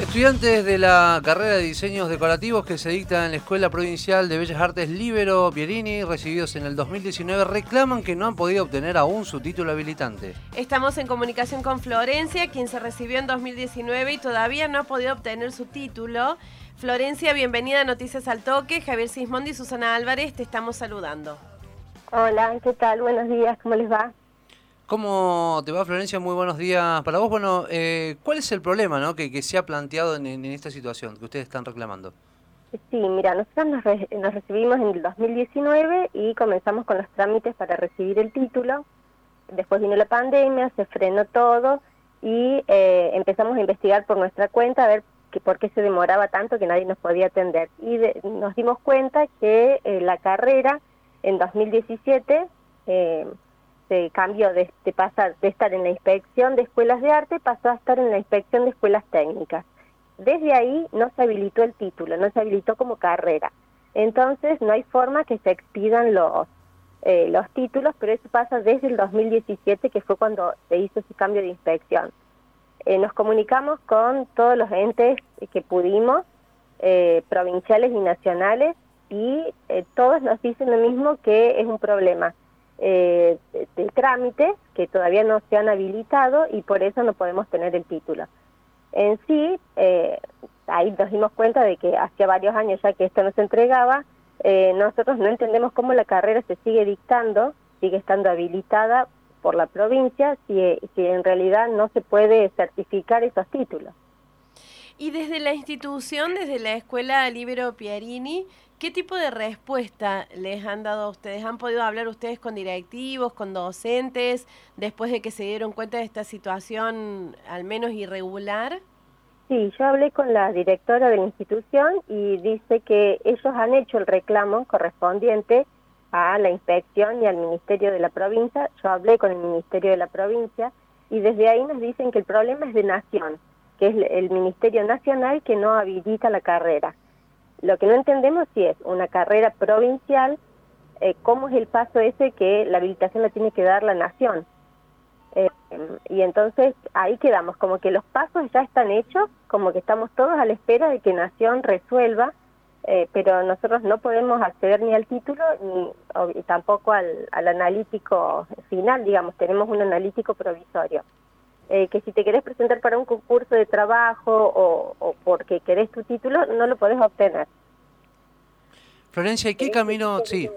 Estudiantes de la carrera de diseños decorativos que se dicta en la Escuela Provincial de Bellas Artes Libero Pierini, recibidos en el 2019, reclaman que no han podido obtener aún su título habilitante. Estamos en comunicación con Florencia, quien se recibió en 2019 y todavía no ha podido obtener su título. Florencia, bienvenida a Noticias al Toque. Javier Sismondi y Susana Álvarez, te estamos saludando. Hola, ¿qué tal? Buenos días, ¿cómo les va? ¿Cómo te va, Florencia? Muy buenos días para vos. Bueno, eh, ¿cuál es el problema ¿no? que, se ha planteado en, esta situación que ustedes están reclamando? Sí, mira, nosotros nos, recibimos en el 2019 y comenzamos con los trámites para recibir el título. Después vino la pandemia, se frenó todo y eh, empezamos a investigar por nuestra cuenta a ver que, por qué se demoraba tanto que nadie nos podía atender. Y nos dimos cuenta que eh, la carrera en 2017... Eh, este cambio de, pasar de estar en la inspección de escuelas de arte pasó a estar en la inspección de escuelas técnicas. Desde ahí no se habilitó el título, no se habilitó como carrera. Entonces no hay forma que se expidan los, eh, los títulos, pero eso pasa desde el 2017, que fue cuando se hizo ese cambio de inspección. Eh, nos comunicamos con todos los entes que pudimos, eh, provinciales y nacionales, y todos nos dicen lo mismo que es un problema eh, de, trámite que todavía no se han habilitado y por eso no podemos tener el título. En sí, eh, ahí nos dimos cuenta de que hacía varios años ya que esto no se entregaba, eh, nosotros no entendemos cómo la carrera se sigue dictando, sigue estando habilitada por la provincia, si, si en realidad no se puede certificar esos títulos. Y desde la institución, desde la Escuela Libero Pierini, ¿Qué tipo de respuesta les han dado a ustedes? ¿Han podido hablar ustedes con directivos, con docentes, después de que se dieron cuenta de esta situación al menos irregular? Sí, yo hablé con la directora de la institución y dice que ellos han hecho el reclamo correspondiente a la inspección y al Ministerio de la provincia. Yo hablé con el Ministerio de la provincia y desde ahí nos dicen que el problema es de nación, que es el Ministerio Nacional que no habilita la carrera. Lo que no entendemos si es una carrera provincial, eh, cómo es el paso ese que la habilitación la tiene que dar la nación. Eh, y entonces ahí quedamos, como que los pasos ya están hechos, como que estamos todos a la espera de que Nación resuelva, eh, pero nosotros no podemos acceder ni al título ni tampoco al, al analítico final, digamos, tenemos un analítico provisorio. Eh, que si te querés presentar para un concurso de trabajo o, porque querés tu título, no lo podés obtener. Florencia, ¿y qué camino, sí?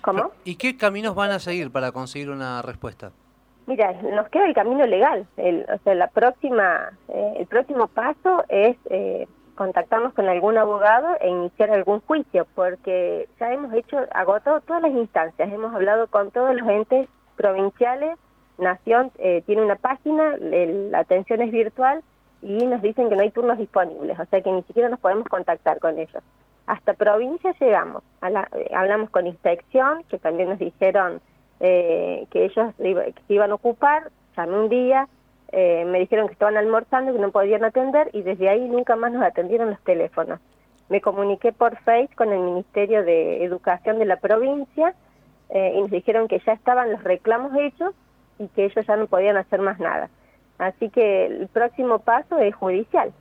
¿Cómo? ¿Y qué caminos van a seguir para conseguir una respuesta? Mira, nos queda el camino legal. El, o sea, la próxima, eh, el próximo paso es eh, contactarnos con algún abogado e iniciar algún juicio, porque ya hemos hecho, agotado todas las instancias, hemos hablado con todos los entes provinciales Nación eh, tiene una página, la atención es virtual y nos dicen que no hay turnos disponibles, o sea que ni siquiera nos podemos contactar con ellos. Hasta provincia llegamos, eh, hablamos con inspección, que también nos dijeron eh, que ellos se iban a ocupar, llamé un día, me dijeron que estaban almorzando, que no podían atender y desde ahí nunca más nos atendieron los teléfonos. Me comuniqué por Face con el Ministerio de Educación de la provincia y nos dijeron que ya estaban los reclamos hechos y que ellos ya no podían hacer más nada. Así que el próximo paso es judicial.